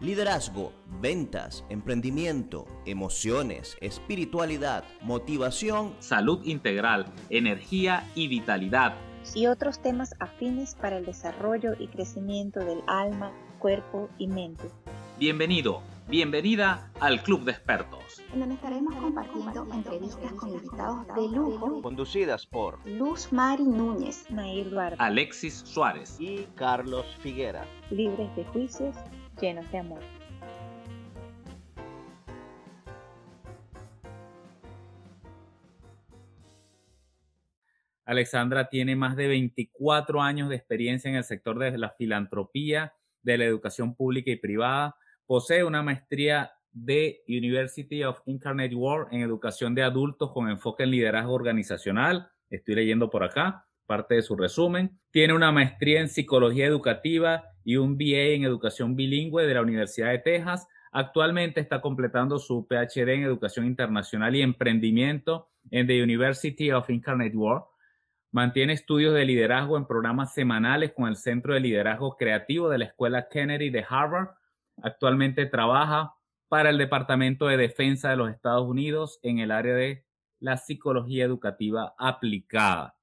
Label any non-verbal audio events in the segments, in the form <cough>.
liderazgo, ventas, emprendimiento, emociones, espiritualidad, motivación, salud integral, energía y vitalidad. Y otros temas afines para el desarrollo y crecimiento del alma, cuerpo y mente. Bienvenido, bienvenida al Club de Expertos. En donde estaremos compartiendo entrevistas con invitados de lujo. Conducidas por Luz Mari Núñez, Nair Duarte, Alexis Suárez y Carlos Figuera. Libres de juicios llenos de amor. Alexandra tiene más de 24 años de experiencia en el sector de la filantropía, de la educación pública y privada. Posee una maestría de University of Incarnate World en educación de adultos con enfoque en liderazgo organizacional. Estoy leyendo por acá parte de su resumen. Tiene una maestría en psicología educativa y un BA en educación bilingüe de la Universidad de Texas. Actualmente está completando su PhD en educación internacional y emprendimiento en the University of Incarnate World. Mantiene estudios de liderazgo en programas semanales con el Centro de Liderazgo Creativo de la Escuela Kennedy de Harvard. Actualmente trabaja para el Departamento de Defensa de los Estados Unidos en el área de la psicología educativa aplicada.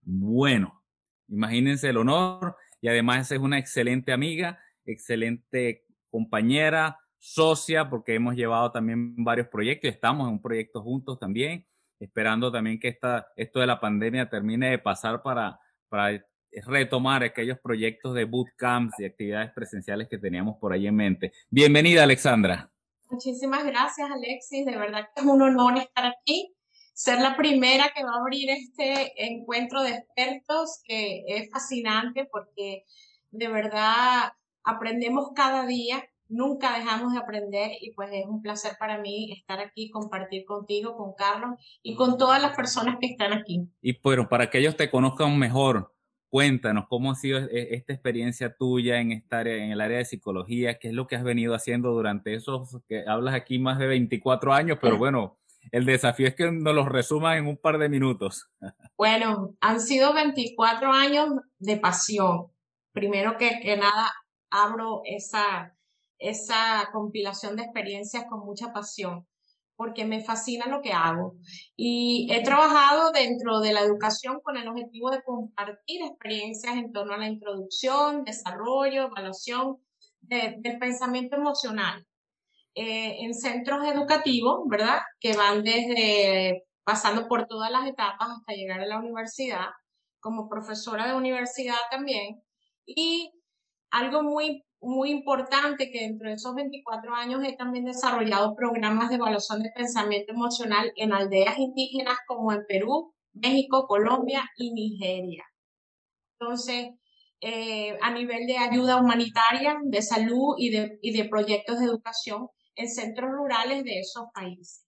Bueno, imagínense el honor y además es una excelente amiga, excelente compañera, socia, porque hemos llevado también varios proyectos, estamos en un proyecto juntos también, esperando también que esta, esto de la pandemia termine de pasar para, para retomar aquellos proyectos de bootcamps y actividades presenciales que teníamos por ahí en mente. Bienvenida, Alexandra. Muchísimas gracias, Alexis. De verdad que es un honor estar aquí ser la primera que va a abrir este encuentro de expertos, que es fascinante porque de verdad aprendemos cada día, nunca dejamos de aprender y pues es un placer para mí estar aquí, compartir contigo, con Carlos y con todas las personas que están aquí. Y bueno, para que ellos te conozcan mejor, cuéntanos cómo ha sido e-, esta experiencia tuya en esta área, en el área de psicología, qué es lo que has venido haciendo durante esos que hablas aquí más de 24 años, pero bueno, el desafío es que nos los resuman en un par de minutos. Bueno, han sido 24 años de pasión. Primero que, nada, abro esa, esa compilación de experiencias con mucha pasión, porque me fascina lo que hago. Y he trabajado dentro de la educación con el objetivo de compartir experiencias en torno a la introducción, desarrollo, evaluación del pensamiento emocional eh, en centros educativos, ¿verdad? Que van desde pasando por todas las etapas hasta llegar a la universidad, como profesora de universidad también. Y algo muy, muy importante que dentro de esos 24 años he también desarrollado programas de evaluación de pensamiento emocional en aldeas indígenas como en Perú, México, Colombia y Nigeria. Entonces, eh, a nivel de ayuda humanitaria, de salud y de, y de proyectos de educación, en centros rurales de esos países.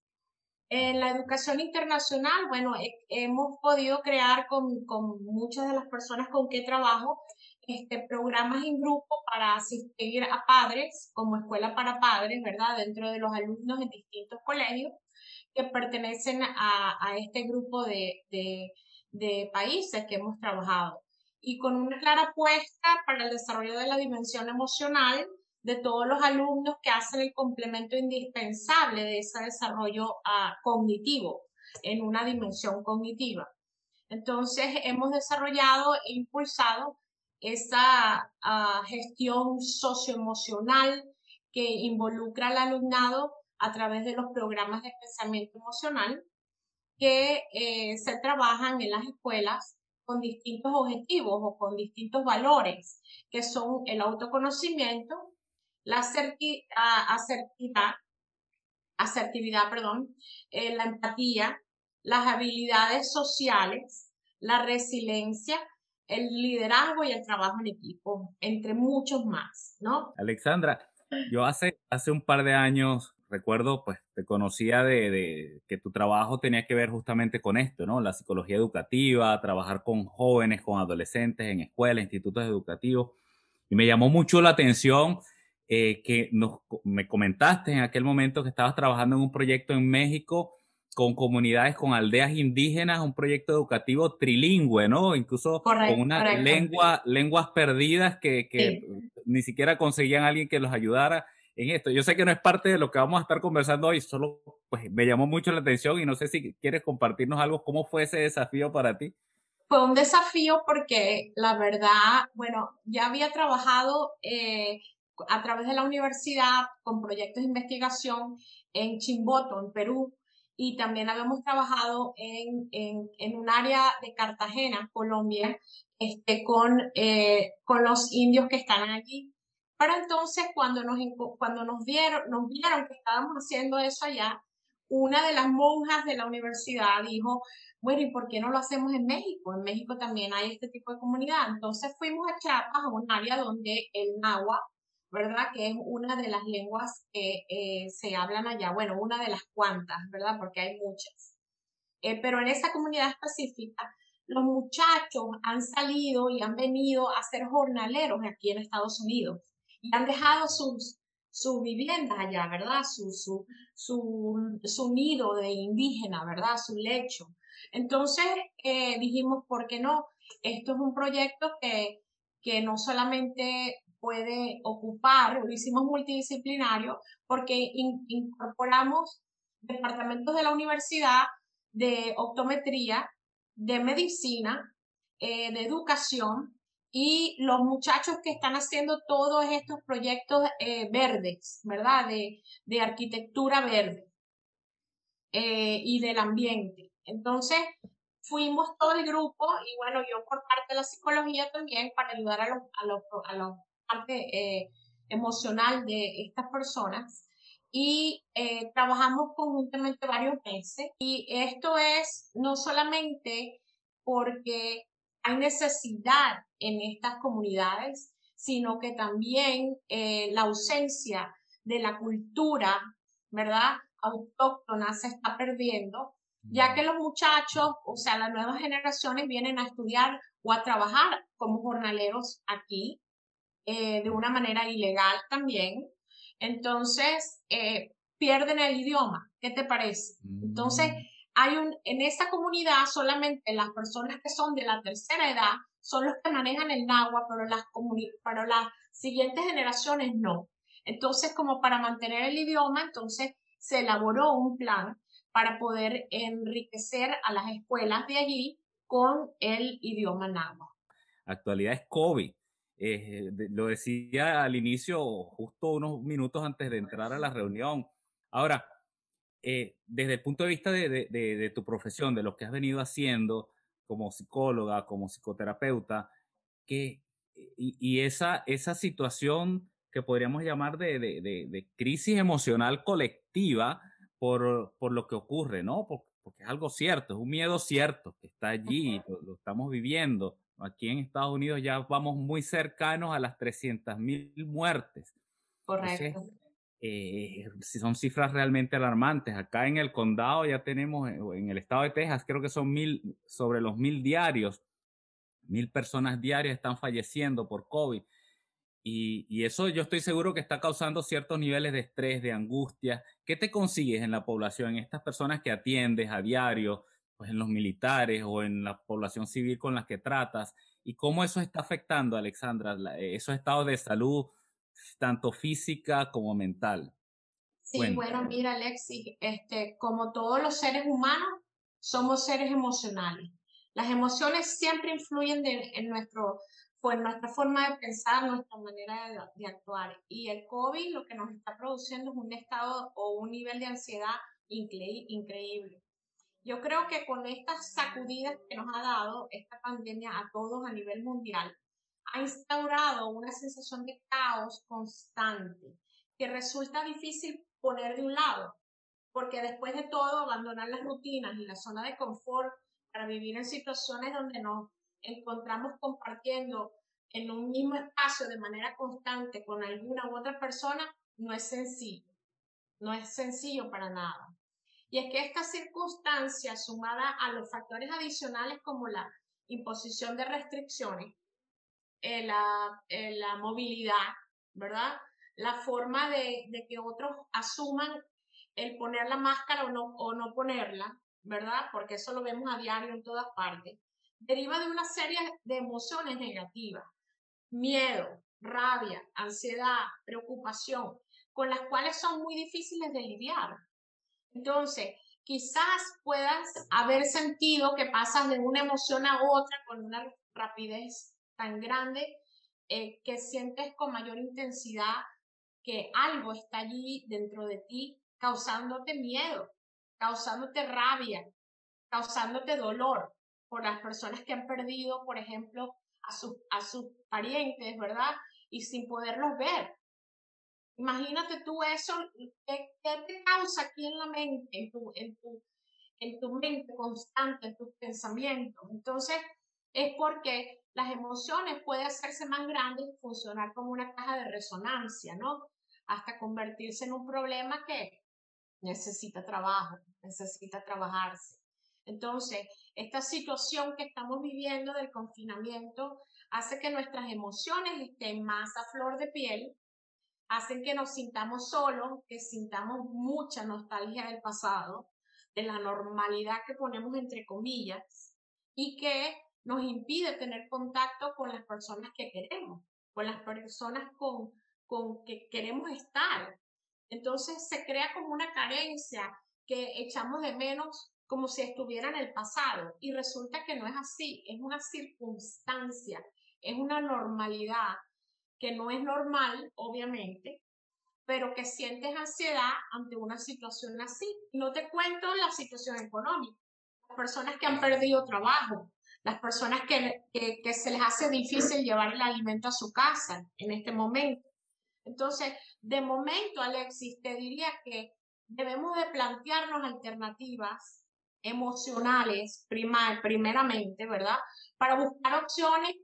En la educación internacional, bueno, hemos podido crear con, con, muchas de las personas con que trabajo este, programas en grupo para asistir a padres, como escuela para padres, ¿verdad? Dentro de los alumnos en distintos colegios que pertenecen a, a este grupo de, de, de países que hemos trabajado. Y con una clara apuesta para el desarrollo de la dimensión emocional, de todos los alumnos que hacen el complemento indispensable de ese desarrollo ah, cognitivo en una dimensión cognitiva. Entonces, hemos desarrollado e impulsado esa ah, gestión socioemocional que involucra al alumnado a través de los programas de pensamiento emocional que eh, se trabajan en las escuelas con distintos objetivos o con distintos valores, que son el autoconocimiento, la asertividad, asertividad perdón, eh, la empatía, las habilidades sociales, la resiliencia, el liderazgo y el trabajo en equipo, entre muchos más, ¿no? Alexandra, yo hace, hace un par de años, recuerdo, pues te conocía de, de, que tu trabajo tenía que ver justamente con esto, ¿no? La psicología educativa, trabajar con jóvenes, con adolescentes en escuelas, institutos educativos. Y me llamó mucho la atención eh, que nos, me comentaste en aquel momento que estabas trabajando en un proyecto en México con comunidades, con aldeas indígenas, un proyecto educativo trilingüe, ¿no? Incluso con una lengua, lenguas perdidas que, que ni siquiera conseguían alguien que los ayudara. en esto. Yo sé que no es parte de lo que vamos a estar conversando hoy, solo pues me llamó mucho la atención y no sé si quieres compartirnos algo, cómo fue ese desafío para ti. Fue un desafío porque la verdad, bueno, ya había trabajado eh, a través de la universidad con proyectos de investigación en Chimboto, en Perú, y también habíamos trabajado en, en, un área de Cartagena, Colombia, este, con, eh, con los indios que estaban allí. Para entonces, cuando nos, cuando nos, vieron, nos vieron que estábamos haciendo eso allá, una de las monjas de la universidad dijo, bueno, ¿y por qué no lo hacemos en México? En México también hay este tipo de comunidad. Entonces fuimos a Chiapas, a un área donde el náhuatl ¿verdad? Que es una de las lenguas que eh, se hablan allá, bueno, una de las cuantas, ¿verdad? Porque hay muchas. Eh, pero en esa comunidad específica, los muchachos han salido y han venido a ser jornaleros aquí en Estados Unidos y han dejado sus, sus viviendas allá, ¿verdad? Su, su, su, su nido de indígena, ¿verdad? Su lecho. Entonces eh, dijimos, ¿por qué no? Esto es un proyecto que, que no solamente puede ocupar, lo hicimos multidisciplinario porque incorporamos departamentos de la universidad de optometría, de medicina, eh, de educación y los muchachos que están haciendo todos estos proyectos eh, verdes, ¿verdad? De, de arquitectura verde eh, y del ambiente. Entonces, fuimos todo el grupo y bueno, yo por parte de la psicología también para ayudar a los, parte eh, emocional de estas personas. Y eh, trabajamos conjuntamente varios meses. Y esto es no solamente porque hay necesidad en estas comunidades, sino que también eh, la ausencia de la cultura, ¿verdad? Autóctona se está perdiendo, ya que los muchachos, o sea, las nuevas generaciones vienen a estudiar o a trabajar como jornaleros aquí eh, de una manera ilegal también. Entonces, eh, pierden el idioma. ¿Qué te parece? Entonces, mm. hay un, en esa comunidad solamente las personas que son de la tercera edad son los que manejan el náhuatl, pero las, pero las siguientes generaciones no. Entonces, como para mantener el idioma, entonces se elaboró un plan para poder enriquecer a las escuelas de allí con el idioma náhuatl. Actualidad es COVID. Eh, lo decía al inicio, justo unos minutos antes de entrar a la reunión. Ahora, eh, desde el punto de vista de, tu profesión, de lo que has venido haciendo como psicóloga, como psicoterapeuta, que, y, esa, esa situación que podríamos llamar de, crisis emocional colectiva por, por, lo que ocurre, ¿no? Porque, es algo cierto, es un miedo cierto que está allí, lo estamos viviendo. Aquí en Estados Unidos ya vamos muy cercanos a las 300.000 muertes. Correcto. Eh, son cifras realmente alarmantes. Acá en el condado ya tenemos, eh, en el estado de Texas, creo que son mil, sobre los mil diarios, mil personas diarias están falleciendo por COVID. Y, y, eso yo estoy seguro que está causando ciertos niveles de estrés, de angustia. ¿Qué te consigues en la población, en estas personas que atiendes a diario? Pues, en los militares o en la población civil con la que tratas y cómo eso está afectando, Alexandra, eh, esos estados de salud, tanto física como mental. Sí, bueno, mira, Alexis, este, como todos los seres humanos, somos seres emocionales. Las emociones siempre influyen en, nuestro, pues, nuestra forma de pensar, nuestra manera de, de, actuar. Y el COVID lo que nos está produciendo es un estado o un nivel de ansiedad increíble. Yo creo que con estas sacudidas que nos ha dado esta pandemia a todos a nivel mundial, ha instaurado una sensación de caos constante que resulta difícil poner de un lado, porque después de todo, abandonar las rutinas y la zona de confort para vivir en situaciones donde nos encontramos compartiendo en un mismo espacio de manera constante con alguna u otra persona, no es sencillo, no es sencillo para nada. Y es que esta circunstancia, sumada a los factores adicionales como la imposición de restricciones, eh, la, eh, la, movilidad, ¿verdad? La forma de, de, que otros asuman el poner la máscara o no, o no ponerla, ¿verdad? Porque eso lo vemos a diario en todas partes, deriva de una serie de emociones negativas, miedo, rabia, ansiedad, preocupación, con las cuales son muy difíciles de lidiar. Entonces, quizás puedas haber sentido que pasas de una emoción a otra con una rapidez tan grande eh, que sientes con mayor intensidad que algo está allí dentro de ti causándote miedo, causándote rabia, causándote dolor por las personas que han perdido, por ejemplo, a, sus a sus parientes, ¿verdad? Y sin poderlos ver. Imagínate tú eso, ¿qué, te causa aquí en la mente, en tu, en tu, en tu mente constante, en tus pensamientos? Entonces, es porque las emociones pueden hacerse más grandes y funcionar como una caja de resonancia, ¿no? Hasta convertirse en un problema que necesita trabajo, necesita trabajarse. Entonces, esta situación que estamos viviendo del confinamiento hace que nuestras emociones estén más a flor de piel, hacen que nos sintamos solos, que sintamos mucha nostalgia del pasado, de la normalidad que ponemos entre comillas, y que nos impide tener contacto con las personas que queremos, con las personas con, con que queremos estar. Entonces se crea como una carencia que echamos de menos como si estuviera en el pasado y resulta que no es así, es una circunstancia, es una normalidad que no es normal, obviamente, pero que sientes ansiedad ante una situación así. No te cuento la situación económica, las personas que han perdido trabajo, las personas que, que, se les hace difícil llevar el alimento a su casa en este momento. Entonces, de momento, Alexis, te diría que debemos de plantearnos alternativas emocionales primeramente, ¿verdad? Para buscar opciones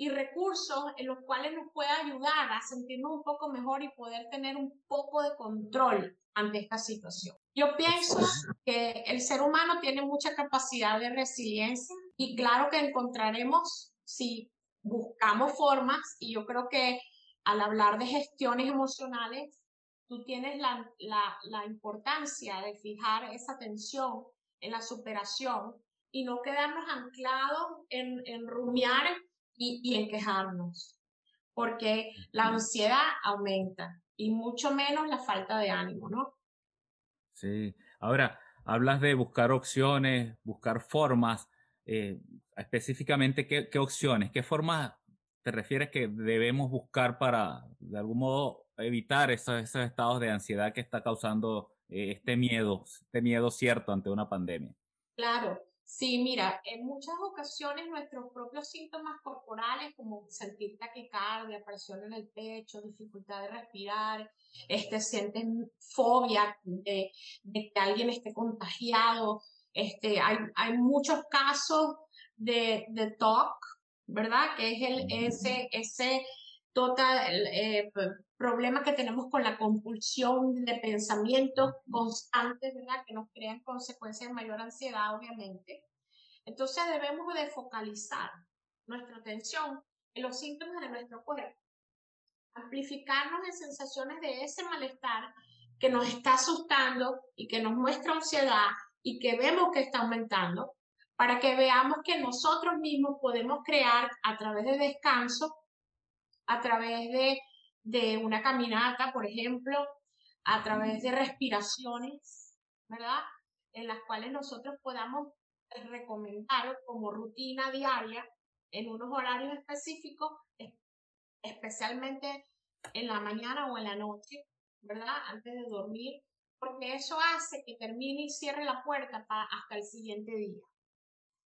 y recursos en los cuales nos pueda ayudar a sentirnos un poco mejor y poder tener un poco de control ante esta situación. Yo pienso que el ser humano tiene mucha capacidad de resiliencia y claro que encontraremos si buscamos formas y yo creo que al hablar de gestiones emocionales, tú tienes la, la, importancia de fijar esa atención en la superación y no quedarnos anclados en, en rumiar y, y en quejarnos, porque la ansiedad aumenta y mucho menos la falta de ánimo, ¿no? Sí, ahora hablas de buscar opciones, buscar formas, eh, específicamente ¿qué, qué opciones, qué formas te refieres que debemos buscar para, de algún modo, evitar esos, esos estados de ansiedad que está causando eh, este miedo, este miedo cierto ante una pandemia? Claro, Sí, mira, en muchas ocasiones nuestros propios síntomas corporales, como sentir taquicardia, presión en el pecho, dificultad de respirar, este, sienten fobia de, que alguien esté contagiado. Este, hay, hay muchos casos de, de TOC, ¿verdad? Que es el, ese, ese total eh, problema que tenemos con la compulsión de pensamientos constantes, ¿verdad? Que nos crean consecuencias de mayor ansiedad, obviamente. Entonces debemos de focalizar nuestra atención en los síntomas de nuestro cuerpo, amplificarnos en sensaciones de ese malestar que nos está asustando y que nos muestra ansiedad y que vemos que está aumentando, para que veamos que nosotros mismos podemos crear a través de descanso, a través de, de una caminata, por ejemplo, a través de respiraciones, ¿verdad? En las cuales nosotros podamos recomendar como rutina diaria en unos horarios específicos, especialmente en la mañana o en la noche, ¿verdad? Antes de dormir, porque eso hace que termine y cierre la puerta hasta el siguiente día.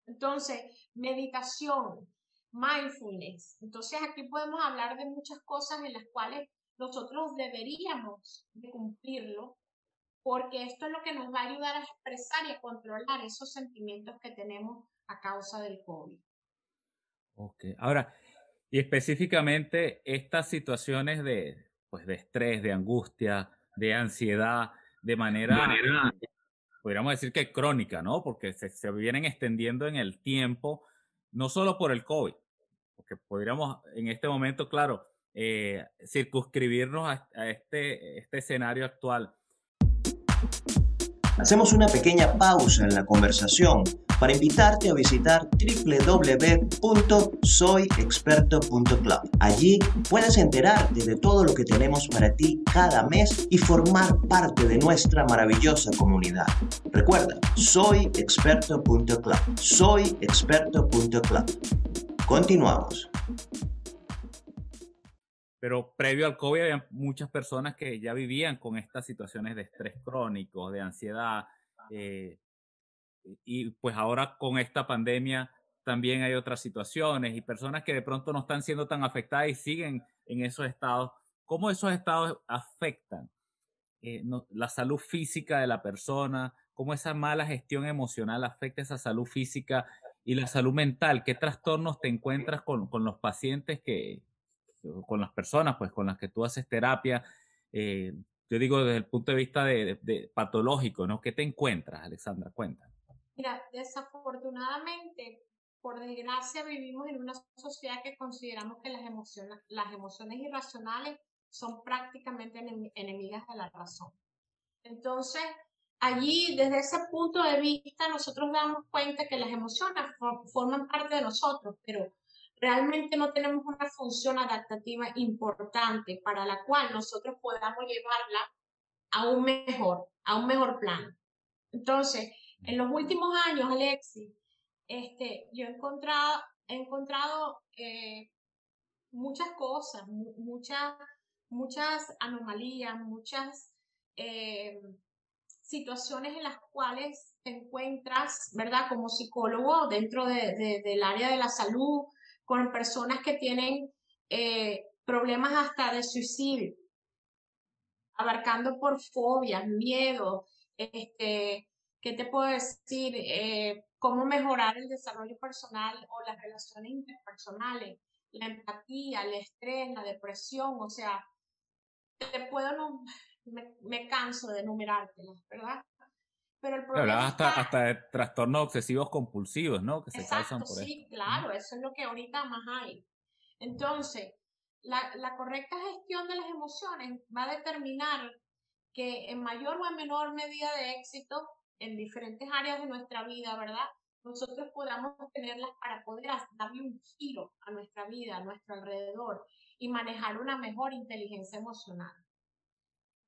Entonces, meditación, mindfulness. Entonces, aquí podemos hablar de muchas cosas en las cuales nosotros deberíamos de cumplirlo porque esto es lo que nos va a ayudar a expresar y a controlar esos sentimientos que tenemos a causa del COVID. Ok, ahora, y específicamente estas situaciones de, pues, de estrés, de angustia, de ansiedad, de manera, manera podríamos decir que crónica, ¿no? Porque se, se, vienen extendiendo en el tiempo, no solo por el COVID, porque podríamos en este momento, claro, eh, circunscribirnos a, a, este, este escenario actual Hacemos una pequeña pausa en la conversación para invitarte a visitar www.soyexperto.club. Allí puedes enterarte de todo lo que tenemos para ti cada mes y formar parte de nuestra maravillosa comunidad. Recuerda, soyexperto.club. Soyexperto.club. Continuamos. Pero previo al COVID había muchas personas que ya vivían con estas situaciones de estrés crónico, de ansiedad, eh, y pues ahora con esta pandemia también hay otras situaciones y personas que de pronto no están siendo tan afectadas y siguen en esos estados. ¿Cómo esos estados afectan eh, la salud física de la persona? ¿Cómo esa mala gestión emocional afecta esa salud física y la salud mental? ¿Qué trastornos te encuentras con, con los pacientes que, con las personas pues con las que tú haces terapia? Eh, yo digo desde el punto de vista de, patológico, ¿no? ¿Qué te encuentras, Alexandra? Cuenta. Mira, desafortunadamente, por desgracia, vivimos en una sociedad que consideramos que las emociones, las emociones irracionales son prácticamente enemigas de la razón. Entonces, allí, desde ese punto de vista, nosotros damos cuenta que las emociones forman parte de nosotros, pero realmente no tenemos una función adaptativa importante para la cual nosotros podamos llevarla a un mejor, a un mejor plan. Entonces, en los últimos años, Alexis, este, yo he encontrado, encontrado eh, muchas cosas, muchas, muchas anomalías, muchas eh, situaciones en las cuales te encuentras, ¿verdad? Como psicólogo dentro del área de la salud, con personas que tienen eh, problemas hasta de suicidio, abarcando por fobias, miedo, este, ¿qué te puedo decir? Eh, cómo mejorar el desarrollo personal o las relaciones interpersonales, la empatía, el estrés, la depresión, o sea, te puedo, me, canso de enumerártelas, ¿verdad? Pero el problema hasta, hasta de trastornos obsesivos compulsivos, ¿no? Que se causan por sí, claro, eso es lo que ahorita más hay. Entonces, la, la correcta gestión de las emociones va a determinar que en mayor o en menor medida de éxito en diferentes áreas de nuestra vida, ¿verdad? Nosotros podamos tenerlas para poder darle un giro a nuestra vida, a nuestro alrededor y manejar una mejor inteligencia emocional.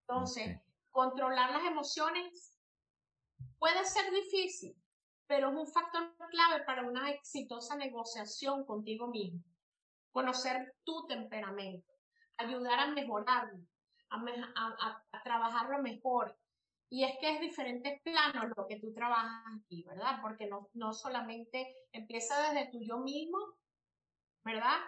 Entonces, controlar las emociones Puede ser difícil, pero es un factor clave para una exitosa negociación contigo mismo. Conocer tu temperamento, ayudar a mejorarlo, a, trabajarlo mejor. Y es que es diferentes planos lo que tú trabajas aquí, ¿verdad? Porque no, no solamente empieza desde tu yo mismo, ¿verdad?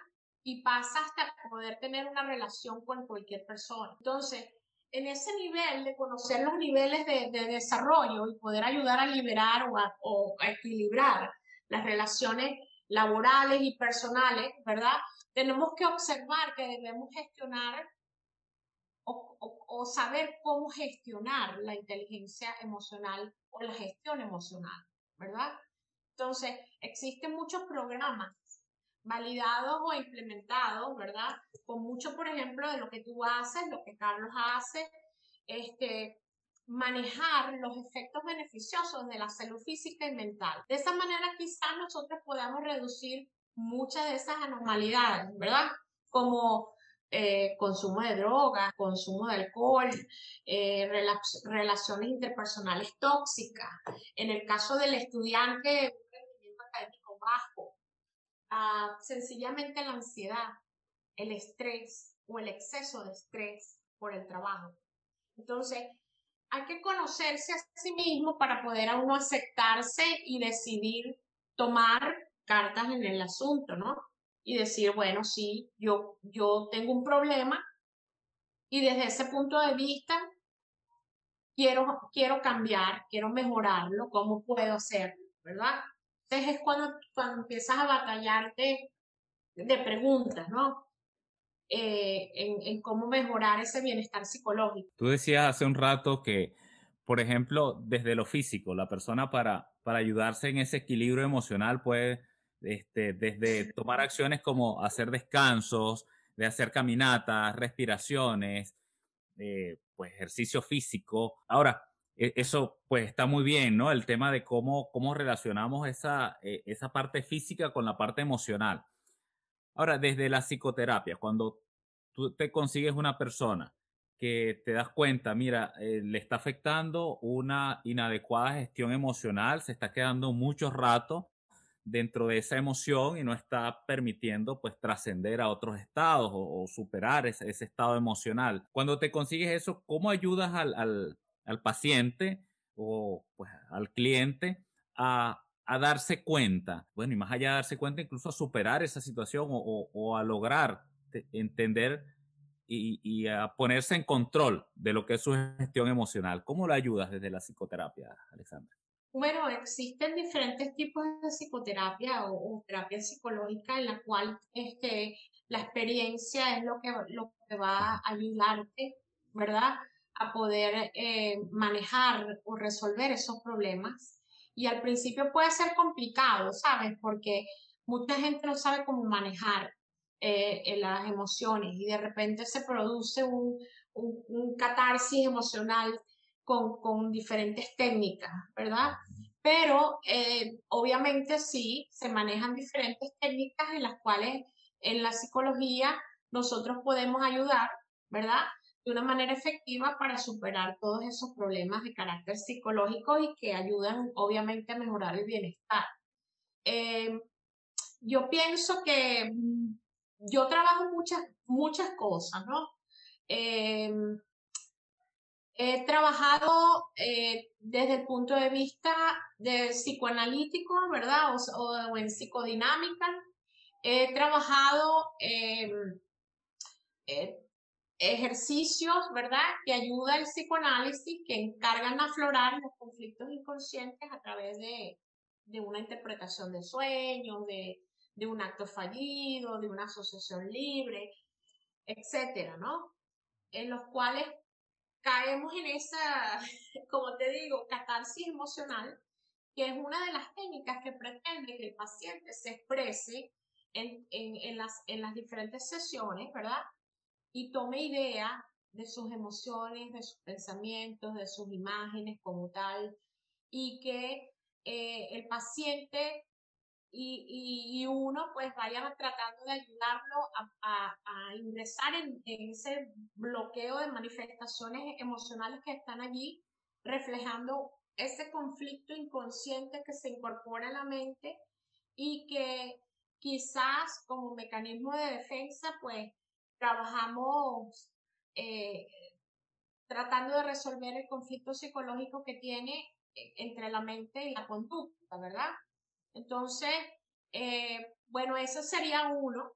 Y pasa hasta poder tener una relación con cualquier persona. Entonces, en ese nivel de conocer los niveles de, desarrollo y poder ayudar a liberar o a, equilibrar las relaciones laborales y personales, ¿verdad? Tenemos que observar que debemos gestionar o, o, saber cómo gestionar la inteligencia emocional o la gestión emocional, ¿verdad? Entonces, existen muchos programas validados o implementados, ¿verdad? Con mucho, por ejemplo, de lo que tú haces, lo que Carlos hace, este, manejar los efectos beneficiosos de la salud física y mental. De esa manera quizás nosotros podamos reducir muchas de esas anormalidades, ¿verdad? Como eh, consumo de drogas, consumo de alcohol, eh, relaciones interpersonales tóxicas. En el caso del estudiante, un rendimiento académico bajo, sencillamente la ansiedad, el estrés o el exceso de estrés por el trabajo. Entonces, hay que conocerse a sí mismo para poder a uno aceptarse y decidir tomar cartas en el asunto, ¿no? Y decir, bueno, sí, yo, yo tengo un problema y desde ese punto de vista quiero, quiero cambiar, quiero mejorarlo, ¿cómo puedo hacerlo? ¿Verdad? Es cuando, cuando empiezas a batallarte de preguntas, ¿no? Eh, en, cómo mejorar ese bienestar psicológico. Tú decías hace un rato que, por ejemplo, desde lo físico, la persona para, para ayudarse en ese equilibrio emocional puede, este, desde tomar acciones como hacer descansos, de hacer caminatas, respiraciones, eh, pues ejercicio físico. Ahora, eso pues está muy bien, ¿no? El tema de cómo, cómo relacionamos esa, eh, esa parte física con la parte emocional. Ahora, desde la psicoterapia, cuando tú te consigues una persona que te das cuenta, mira, eh, le está afectando una inadecuada gestión emocional, se está quedando mucho rato dentro de esa emoción y no está permitiendo pues trascender a otros estados o, superar ese, estado emocional. Cuando te consigues eso, ¿cómo ayudas al, al paciente o pues, al cliente a, a, darse cuenta? Bueno, y más allá de darse cuenta, incluso a superar esa situación o, o, a lograr entender y, y, a ponerse en control de lo que es su gestión emocional. ¿Cómo lo ayudas desde la psicoterapia, Alexandra? Bueno, existen diferentes tipos de psicoterapia o, terapia psicológica en la cual este, la experiencia es lo que, lo que va a ayudarte, ¿verdad? A poder eh, manejar o resolver esos problemas. Y al principio puede ser complicado, ¿sabes? Porque mucha gente no sabe cómo manejar eh, las emociones y de repente se produce un, un, catarsis emocional con, con diferentes técnicas, ¿verdad? Pero eh, obviamente sí, se manejan diferentes técnicas en las cuales en la psicología nosotros podemos ayudar, ¿verdad? De una manera efectiva para superar todos esos problemas de carácter psicológico y que ayudan obviamente a mejorar el bienestar. Eh, yo pienso que mm, yo trabajo muchas, muchas cosas, ¿no? Eh, He trabajado eh, desde el punto de vista psicoanalítico, ¿verdad? O, en psicodinámica. He trabajado eh, ejercicios, ¿verdad? Que ayuda el psicoanálisis, que encargan aflorar los conflictos inconscientes a través de, de una interpretación de sueños, de, de un acto fallido, de una asociación libre, etcétera, ¿no? En los cuales caemos en esa, <laughs> como te digo, catarsis emocional, que es una de las técnicas que pretende que el paciente se exprese en, en, las, en las diferentes sesiones, ¿verdad? Y tome idea de sus emociones, de sus pensamientos, de sus imágenes como tal, y que eh, el paciente y, y, uno pues vaya tratando de ayudarlo a, a, ingresar en, ese bloqueo de manifestaciones emocionales que están allí, reflejando ese conflicto inconsciente que se incorpora en la mente y que quizás como mecanismo de defensa pues trabajamos eh, tratando de resolver el conflicto psicológico que tiene eh, entre la mente y la conducta, ¿verdad? Entonces, eh, bueno, eso sería uno.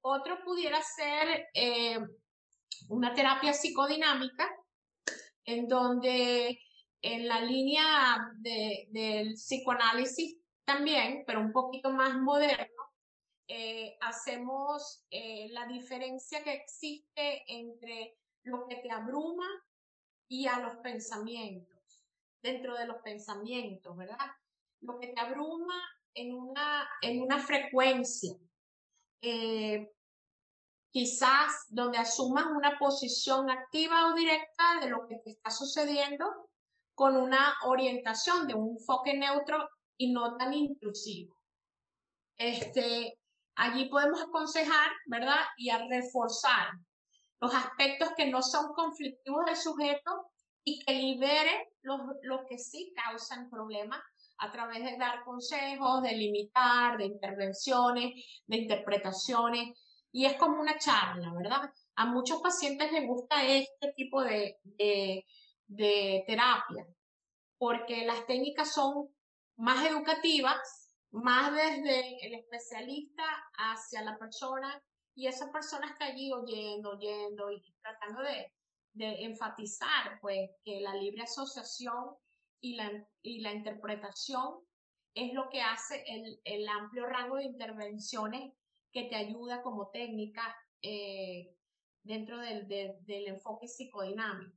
Otro pudiera ser una terapia psicodinámica, en donde en la línea del psicoanálisis también, pero un poquito más moderno, eh, hacemos la diferencia que existe entre lo que te abruma y a los pensamientos, dentro de los pensamientos, ¿verdad? lo que te abruma en una, en una frecuencia, eh, quizás donde asumas una posición activa o directa de lo que te está sucediendo con una orientación de un enfoque neutro y no tan intrusivo. Este, allí podemos aconsejar, ¿verdad? Y a reforzar los aspectos que no son conflictivos del sujeto y que libere los, los que sí causan problemas a través de dar consejos, de limitar, de intervenciones, de interpretaciones, y es como una charla, ¿verdad? A muchos pacientes les gusta este tipo de, de, terapia, porque las técnicas son más educativas, más desde el especialista hacia la persona, y esa persona está allí oyendo, oyendo y tratando de, de enfatizar, pues, que la libre asociación y la, y la interpretación es lo que hace el, el, amplio rango de intervenciones que te ayuda como técnica eh, dentro del, del, enfoque psicodinámico.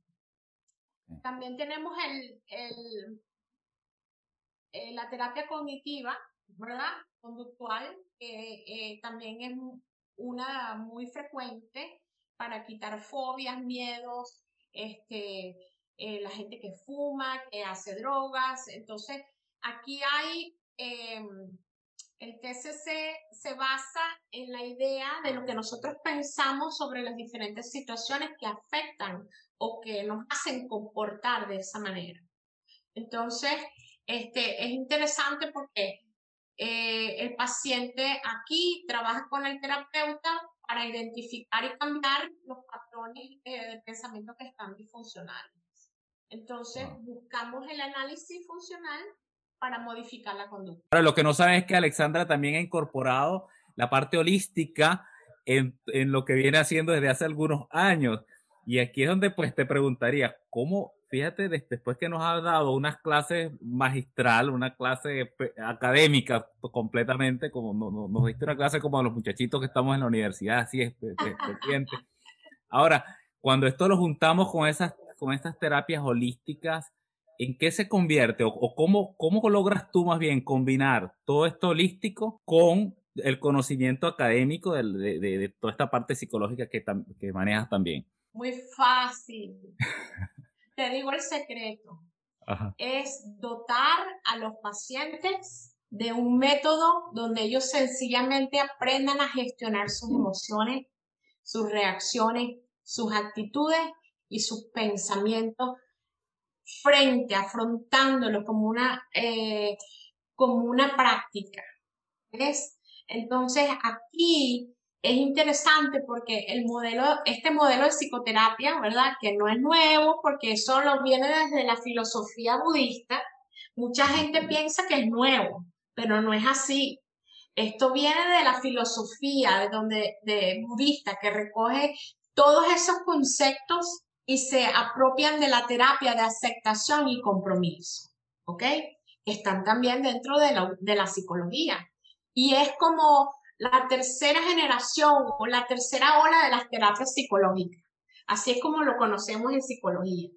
También tenemos el, el, eh, la terapia cognitiva, ¿verdad? Conductual, eh, también es una muy frecuente para quitar fobias, miedos, este, eh, la gente que fuma, que hace drogas. Entonces, aquí hay, em, el TCC se basa en la idea de lo que nosotros pensamos sobre las diferentes situaciones que afectan o que nos hacen comportar de esa manera. Entonces, este, es interesante porque eh, el paciente aquí trabaja con el terapeuta para identificar y cambiar los patrones eh, de pensamiento que están disfuncionales. Entonces, buscamos el análisis funcional para modificar la conducta. Ahora, lo que no saben es que Alexandra también ha incorporado la parte holística en, en, lo que viene haciendo desde hace algunos años. Y aquí es donde pues te preguntaría, ¿cómo, fíjate, después que nos ha dado unas clases magistral, una clase académica completamente, como nos diste una clase como a los muchachitos que estamos en la universidad, así es, Ahora, cuando esto lo juntamos con esas, con terapias holísticas, ¿en qué se convierte o, cómo, cómo logras tú más bien combinar todo esto holístico con el conocimiento académico de, de, toda esta parte psicológica que, que manejas también? Muy fácil. Te digo el secreto. Es dotar a los pacientes de un método donde ellos sencillamente aprendan a gestionar sus emociones, sus reacciones, sus actitudes y sus pensamientos frente, afrontándolo como una, eh, como una práctica. ¿Ves? Entonces aquí es interesante porque el modelo, este modelo de psicoterapia, ¿verdad? Que no es nuevo porque solo viene desde la filosofía budista. Mucha gente piensa que es nuevo, pero no es así. Esto viene de la filosofía de donde de budista que recoge todos esos conceptos y se apropian de la terapia de aceptación y compromiso, ¿ok? Están también dentro de la, de la psicología. Y es como la tercera generación o la tercera ola de las terapias psicológicas. Así es como lo conocemos en psicología,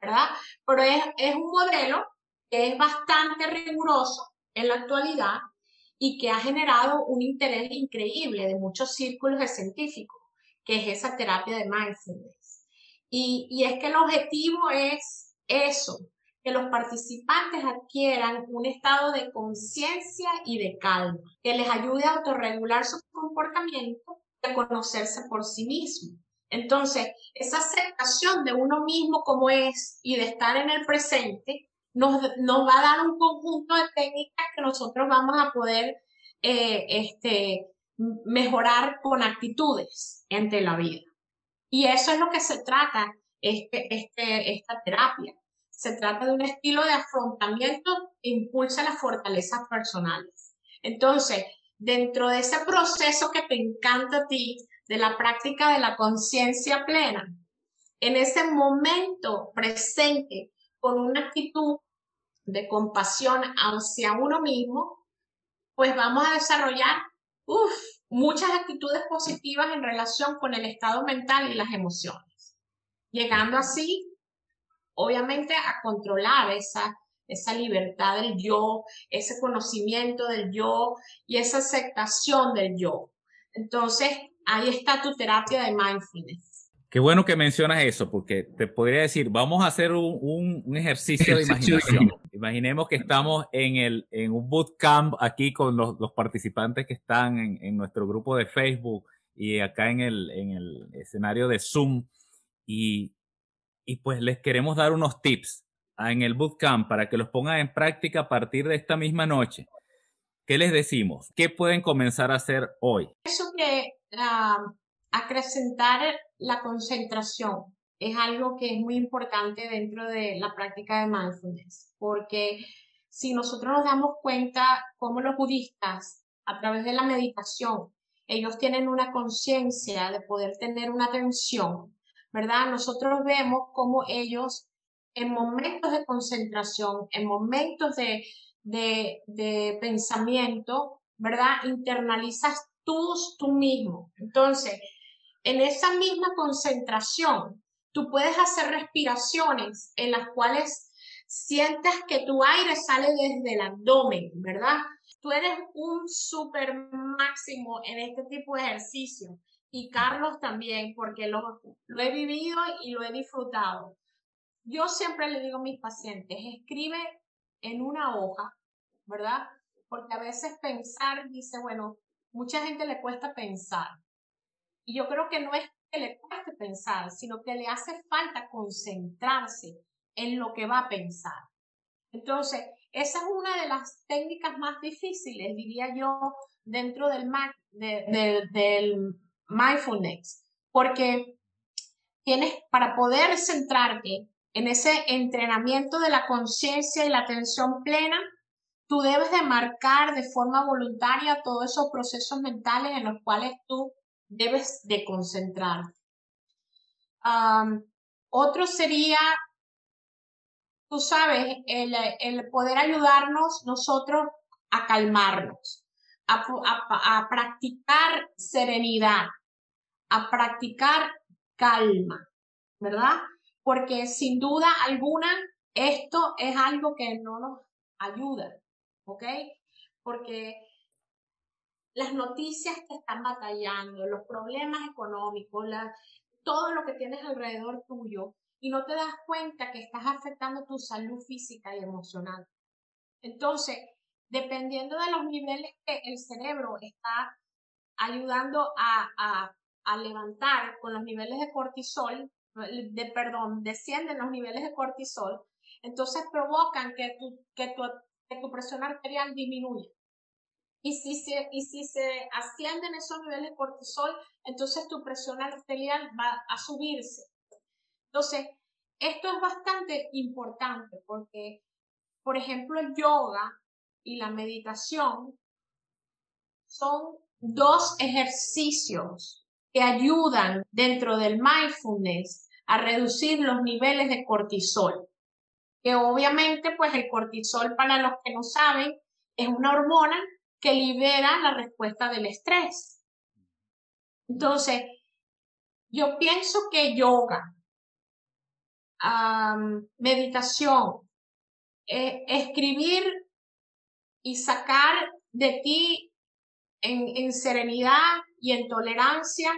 ¿verdad? Pero es, es un modelo que es bastante riguroso en la actualidad y que ha generado un interés increíble de muchos círculos de científicos, que es esa terapia de mindfulness. Y, es que el objetivo es eso, que los participantes adquieran un estado de conciencia y de calma, que les ayude a autorregular su comportamiento y a conocerse por sí mismo. Entonces, esa aceptación de uno mismo como es y de estar en el presente nos, va a dar un conjunto de técnicas que nosotros vamos a poder eh, este, mejorar con actitudes entre la vida. Y eso es lo que se trata este, este, esta terapia. Se trata de un estilo de afrontamiento que impulsa las fortalezas personales. Entonces, dentro de ese proceso que te encanta a ti, de la práctica de la conciencia plena, en ese momento presente, con una actitud de compasión hacia uno mismo, pues vamos a desarrollar muchas actitudes positivas en relación con el estado mental y las emociones, llegando así, obviamente, a controlar esa, esa libertad del yo, ese conocimiento del yo y esa aceptación del yo. Entonces, ahí está tu terapia de mindfulness. Qué bueno que mencionas eso, porque te podría decir, vamos a hacer un, un, ejercicio de imaginación. Imaginemos que estamos en, el, en un bootcamp aquí con los, los participantes que están en, en, nuestro grupo de Facebook y acá en el, en el escenario de Zoom. Y, y pues les queremos dar unos tips en el bootcamp para que los pongan en práctica a partir de esta misma noche. ¿Qué les decimos? ¿Qué pueden comenzar a hacer hoy? Eso que uh, acrecentar la concentración es algo que es muy importante dentro de la práctica de mindfulness, porque si nosotros nos damos cuenta cómo los budistas, a través de la meditación, ellos tienen una conciencia de poder tener una atención, ¿verdad? Nosotros vemos cómo ellos en momentos de concentración, en momentos de, de, pensamiento, ¿verdad? Internalizas tú, tú mismo. Entonces, en esa misma concentración, tú puedes hacer respiraciones en las cuales sientas que tu aire sale desde el abdomen, ¿verdad? Tú eres un super máximo en este tipo de ejercicio y Carlos también, porque lo, lo he vivido y lo he disfrutado. yo siempre le digo a mis pacientes, escribe en una hoja, ¿verdad? Porque a veces pensar, dice, bueno, mucha gente le cuesta pensar. Y yo creo que no es que le cueste pensar, sino que le hace falta concentrarse en lo que va a pensar. Entonces, esa es una de las técnicas más difíciles, diría yo, dentro del, del mindfulness, porque tienes para poder centrarte en ese entrenamiento de la conciencia y la atención plena, tú debes de marcar de forma voluntaria todos esos procesos mentales en los cuales tú debes de concentrarte. otro sería, tú sabes, el, el, poder ayudarnos nosotros a calmarnos, a, a practicar serenidad, a practicar calma, ¿verdad? Porque sin duda alguna esto es algo que no nos ayuda, ¿ok? Porque las noticias te están batallando, los problemas económicos, todo lo que tienes alrededor tuyo y no te das cuenta que estás afectando tu salud física y emocional. Entonces, dependiendo de los niveles que el cerebro está ayudando a levantar con los niveles de cortisol, de, perdón, descienden los niveles de cortisol, entonces provocan que tu, que tu, que tu presión arterial disminuya. Y si, se, y si se ascienden esos niveles de cortisol, entonces tu presión arterial va a subirse. Entonces, esto es bastante importante porque, por ejemplo, el yoga y la meditación son dos ejercicios que ayudan dentro del mindfulness a reducir los niveles de cortisol. Que obviamente, pues el cortisol, para los que no saben, es una hormona que libera la respuesta del estrés. Entonces, yo pienso que yoga, meditación, eh, escribir y sacar de ti en serenidad y en tolerancia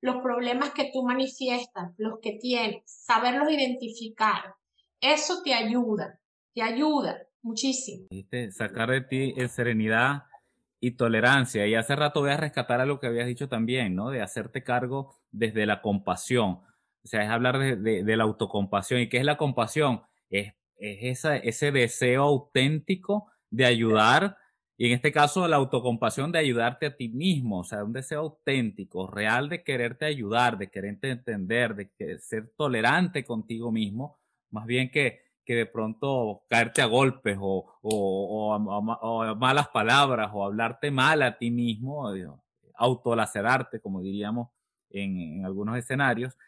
los problemas que tú manifiestas, los que tienes, saberlos identificar. Eso te ayuda, te ayuda muchísimo. Sacar de ti en serenidad y tolerancia. Y hace rato voy a rescatar a lo que habías dicho también, ¿no? De hacerte cargo desde la compasión. O sea, es hablar de, la autocompasión. ¿Y qué es la compasión? Es, es ese deseo auténtico de ayudar y en este caso, la autocompasión de ayudarte a ti mismo, o sea, un deseo auténtico, real de quererte ayudar, de quererte entender, de ser tolerante contigo mismo, más bien que, que de pronto caerte a golpes o, o, malas palabras o hablarte mal a ti mismo, autolacerarte, como diríamos en, en algunos escenarios.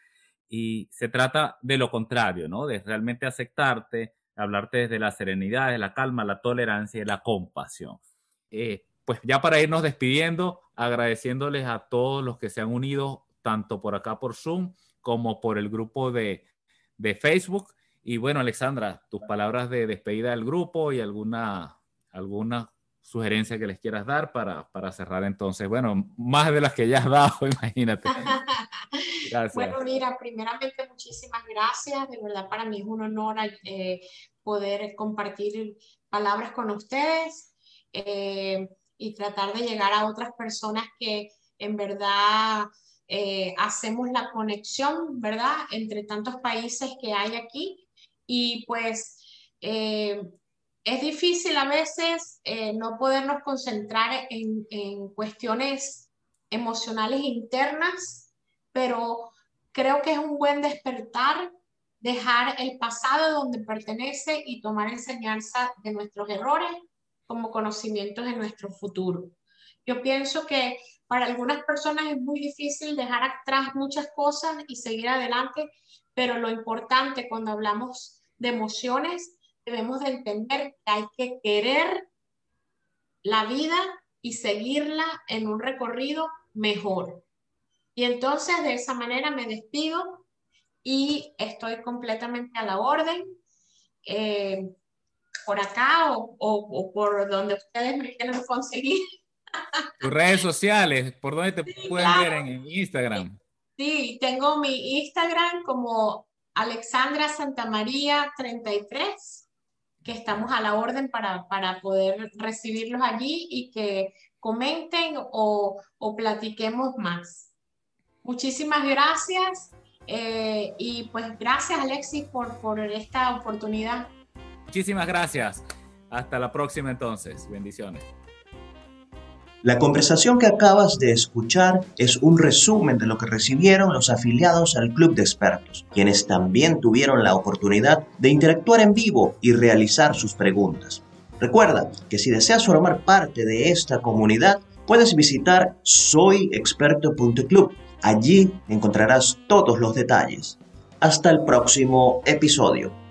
Y se trata de lo contrario, ¿no? De realmente aceptarte, hablarte desde la serenidad, de la calma, la tolerancia y la compasión. Eh, pues ya para irnos despidiendo, agradeciéndoles a todos los que se han unido, tanto por acá por Zoom como por el grupo de, de Facebook. Y bueno, Alexandra, tus palabras de despedida del grupo y alguna, alguna sugerencia que les quieras dar para, para cerrar entonces. Bueno, más de las que ya has dado, <laughs> imagínate. <laughs> Gracias. Bueno, mira, primeramente muchísimas gracias. De verdad, para mí es un honor eh, poder compartir palabras con ustedes. Eh, y tratar de llegar a otras personas que en verdad eh, hacemos la conexión, ¿verdad?, entre tantos países que hay aquí. Y pues eh, es difícil a veces no podernos concentrar en, en cuestiones emocionales internas, pero creo que es un buen despertar dejar el pasado donde pertenece y tomar enseñanza de nuestros errores como conocimientos de nuestro futuro. Yo pienso que para algunas personas es muy difícil dejar atrás muchas cosas y seguir adelante, pero lo importante cuando hablamos de emociones, debemos de entender que hay que querer la vida y seguirla en un recorrido mejor. Y entonces de esa manera me despido y estoy completamente a la orden. Eh, por acá o, por donde ustedes me quieran conseguir. <laughs> Tus redes sociales, ¿por dónde te pueden ver en Instagram? Sí, tengo mi Instagram como Alexandra Santamaría 33, que estamos a la orden para, para poder recibirlos allí y que comenten o, o platiquemos más. Muchísimas gracias eh, y pues gracias Alexis por, por esta oportunidad. Muchísimas gracias. Hasta la próxima entonces. Bendiciones. La conversación que acabas de escuchar es un resumen de lo que recibieron los afiliados al Club de Expertos, quienes también tuvieron la oportunidad de interactuar en vivo y realizar sus preguntas. Recuerda que si deseas formar parte de esta comunidad, puedes visitar soyexperto.club. Allí encontrarás todos los detalles. Hasta el próximo episodio.